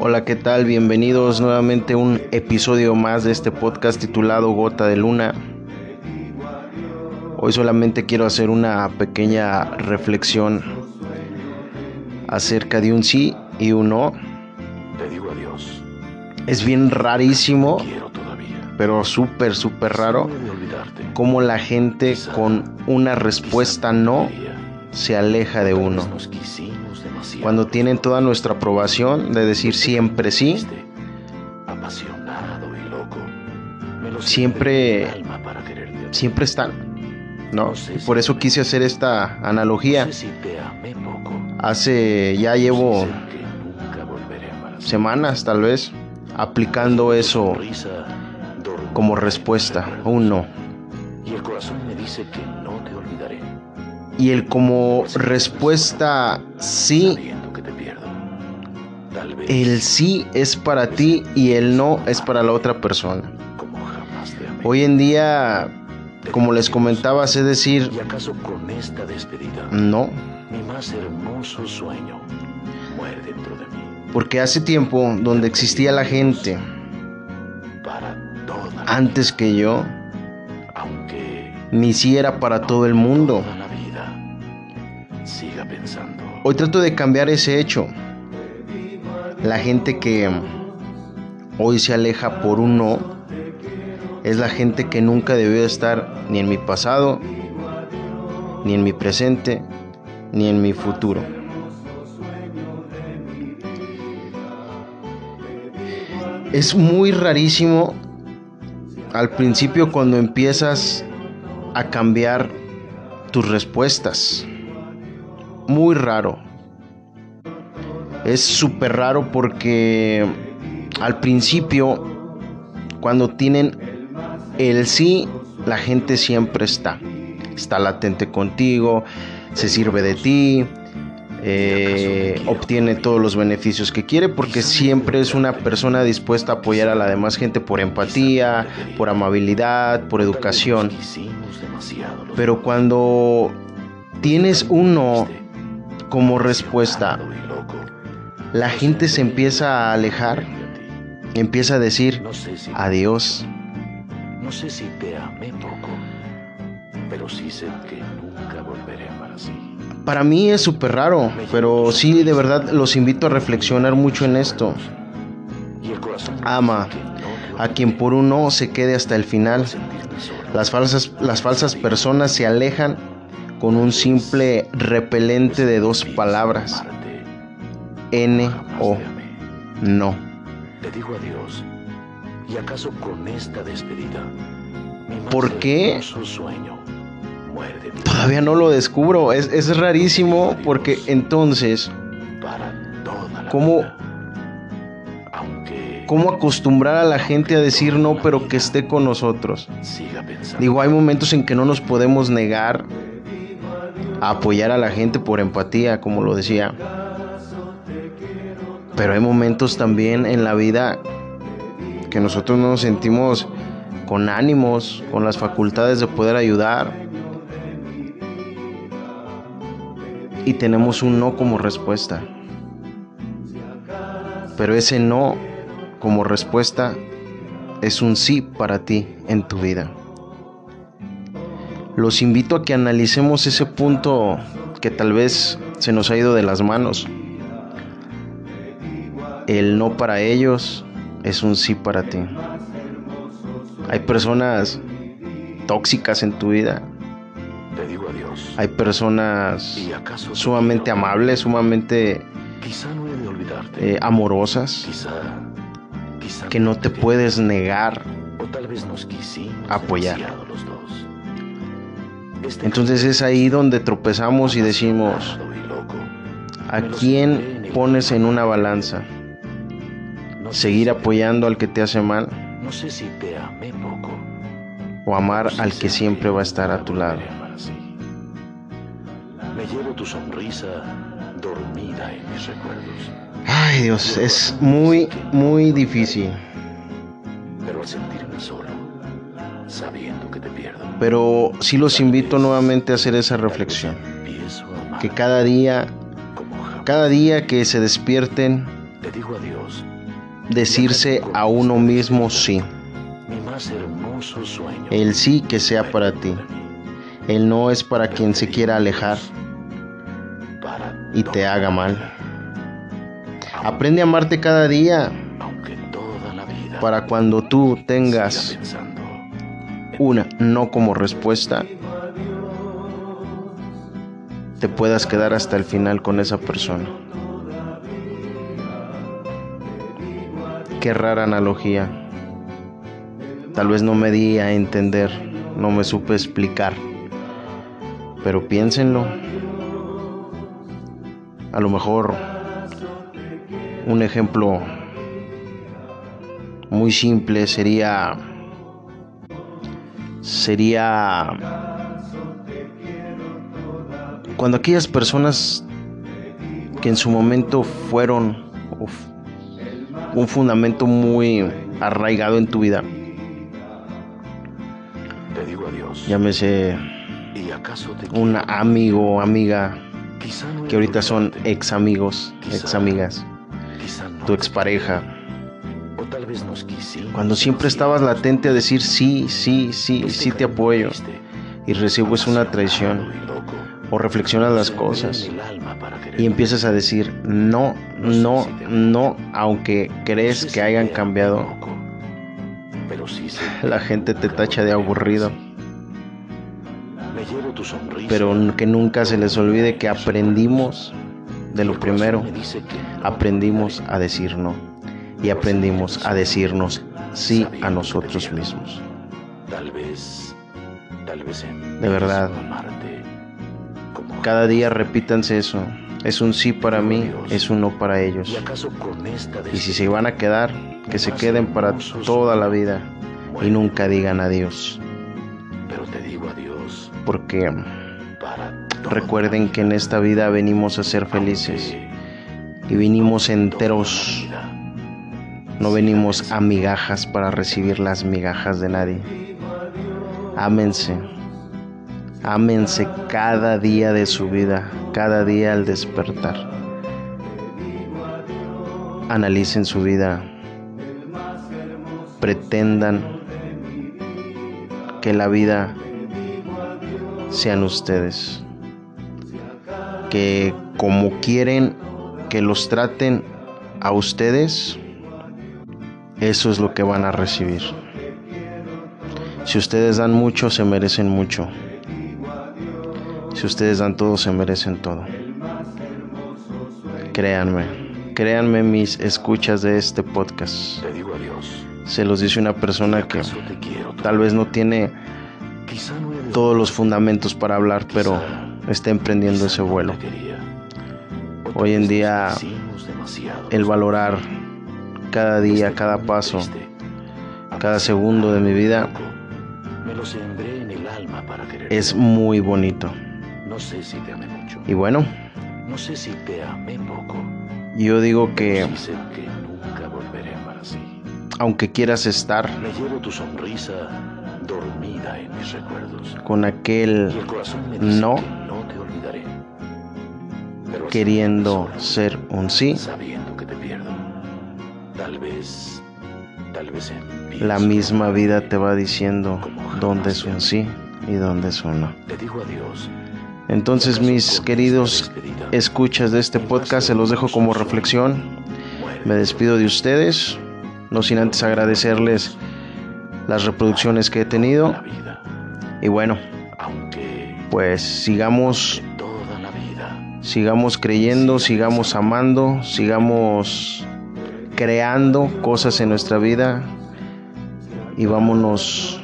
Hola, ¿qué tal? Bienvenidos nuevamente a un episodio más de este podcast titulado Gota de Luna. Hoy solamente quiero hacer una pequeña reflexión acerca de un sí y un no. Te digo adiós. Es bien rarísimo, pero súper, súper raro, cómo la gente con una respuesta no se aleja de uno. Cuando tienen toda nuestra aprobación de decir siempre sí, Siempre- siempre están. ¿No? Y por eso quise hacer esta analogía. Hace ya llevo semanas tal vez aplicando eso como respuesta, mis un no. Y el como respuesta sí, el sí es para ti y el no es para la otra persona. Hoy en día, como les comentaba, sé decir ¿Y acaso con esta despedida, no, porque hace tiempo donde existía la gente antes que yo, ni si era para todo el mundo. Hoy trato de cambiar ese hecho. La gente que hoy se aleja por un no es la gente que nunca debió estar ni en mi pasado, ni en mi presente, ni en mi futuro. Es muy rarísimo al principio cuando empiezas a cambiar tus respuestas muy raro. Es súper raro porque al principio, cuando tienen el sí, la gente siempre está. Está latente contigo, se sirve de ti, eh, obtiene todos los beneficios que quiere porque siempre es una persona dispuesta a apoyar a la demás gente por empatía, por amabilidad, por educación. Pero cuando tienes un no Fuiste como respuesta, la gente se empieza a alejar, empieza a decir adiós. no sé si te amé poco pero sí sé que nunca volveré a amar así Para mí es súper raro, pero sí de verdad los invito a reflexionar mucho en esto. Ama a quien por un no se quede hasta el final. Las falsas, las falsas personas se alejan con un simple repelente de dos palabras, N o no. Te digo adiós. ¿Y acaso con esta despedida? ¿Por qué? Todavía no lo descubro, es, es rarísimo porque entonces, ¿cómo, ¿cómo acostumbrar a la gente a decir no pero que esté con nosotros? Digo, hay momentos en que no nos podemos negar apoyar a la gente por empatía, como lo decía. Pero hay momentos también en la vida que nosotros no nos sentimos con ánimos, con las facultades de poder ayudar. Y tenemos un no como respuesta. Pero ese no como respuesta es un sí para ti en tu vida. Los invito a que analicemos ese punto que tal vez se nos ha ido de las manos. El no para ellos es un sí para ti. Hay personas tóxicas en tu vida. Te digo adiós. Hay personas ¿Y acaso te sumamente amables, sumamente Quizá no he de olvidarte. eh, amorosas, quizá, quizá que no te puedes negar. O tal vez nos quisimos apoyar. demasiado los dos. Entonces es ahí donde tropezamos y decimos, ¿a quién pones en una balanza? ¿Seguir apoyando al que te hace mal No sé si te amé poco. o amar al que siempre va a estar a tu lado? Me llevo tu sonrisa dormida en mis recuerdos. Ay Dios, es muy, muy difícil. Pero al sentirme sabiendo que te pierdo, Pero sí los invito nuevamente a hacer esa reflexión. Que cada día, cada día que se despierten, Te digo adiós. decirse a uno mismo sí. Mi más hermoso sueño. El sí que sea para ti. El no es para quien se quiera alejar y te haga mal. Aprende a amarte cada día para cuando tú tengas una no como respuesta, te puedas quedar hasta el final con esa persona. Qué rara analogía. Tal vez no me di a entender, no me supe explicar. Pero piénsenlo. A lo mejor un ejemplo muy simple sería sería cuando aquellas personas que en su momento fueron uf, un fundamento muy arraigado en tu vida, te digo adiós. llámese ¿Y acaso te un amigo o amiga no que ahorita son ex amigos, ex amigas, no tu expareja, cuando siempre estabas latente a decir sí, sí, sí, sí te apoyo y recibes una traición. O reflexionas las cosas. y empiezas a decir no, no, no, aunque crees que hayan cambiado, la gente te tacha de aburrido, pero que nunca se les olvide que aprendimos de lo primero, aprendimos a decir no y aprendimos a decirnos sí a nosotros mismos. Tal vez, tal vez De verdad. Cada día repítanse eso, es un sí para mí, es un no para ellos. ¿Y si se van a quedar, que se queden para toda la vida y nunca digan adiós, Pero te digo adiós porque toda recuerden que en esta vida venimos a ser felices y vinimos enteros. No venimos a migajas para recibir las migajas de nadie. Ámense, ámense cada día de su vida, cada día al despertar. Analicen su vida, pretendan que la vida sean ustedes, que como quieren que los traten a ustedes, eso es lo que van a recibir. Si ustedes dan mucho, se merecen mucho. Si ustedes dan todo, se merecen todo. Créanme, créanme mis escuchas de este podcast. Te digo adiós. Se los dice una persona que tal vez no tiene todos los fundamentos para hablar, pero está emprendiendo ese vuelo. Hoy en día. El valorar cada día, Este cada camino paso, cada segundo de mi vida es muy bonito. Y bueno, yo digo que aunque quieras estar Me llevo tu sonrisa dormida en mis recuerdos. con aquel el No. que no te olvidaré. Pero así queriendo ser un sí, sabiendo. Tal vez, tal vez empiezo la misma vida te va diciendo dónde es un sí y dónde es un no. Te digo adiós. Entonces, mis queridos escuchas de este podcast, se los dejo como reflexión. Me despido de ustedes, no sin antes agradecerles las reproducciones que he tenido. Y bueno, pues sigamos, toda la vida sigamos creyendo, sigamos amando, sigamos creando cosas en nuestra vida y vámonos,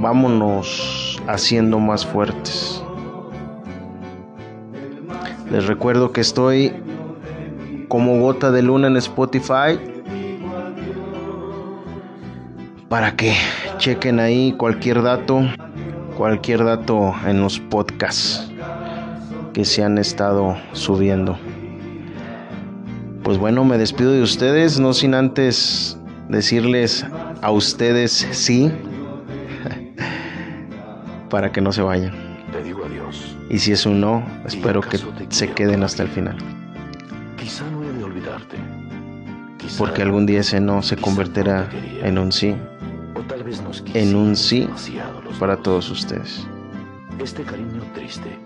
vámonos haciendo más fuertes. Les recuerdo que estoy como gota de luna en Spotify para que chequen ahí cualquier dato, cualquier dato en los podcasts que se han estado subiendo. Pues bueno, me despido de ustedes, no sin antes decirles a ustedes sí, para que no se vayan. te digo adiós. Y si es un no, espero que se queden hasta el final. Quizá no he de olvidarte. Quizá porque algún día ese no se convertirá no en un sí o tal vez nos en un sí para dos. todos ustedes. Este cariño triste.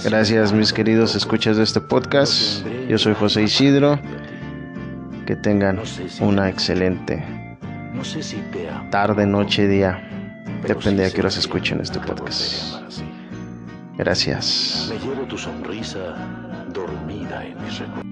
Gracias mis queridos escuchas de este podcast. Yo soy José Isidro. Que tengan una excelente tarde, noche, día. Depende de qué horas escuchen este podcast. Gracias. Me llevo tu sonrisa dormida en mis recuerdos.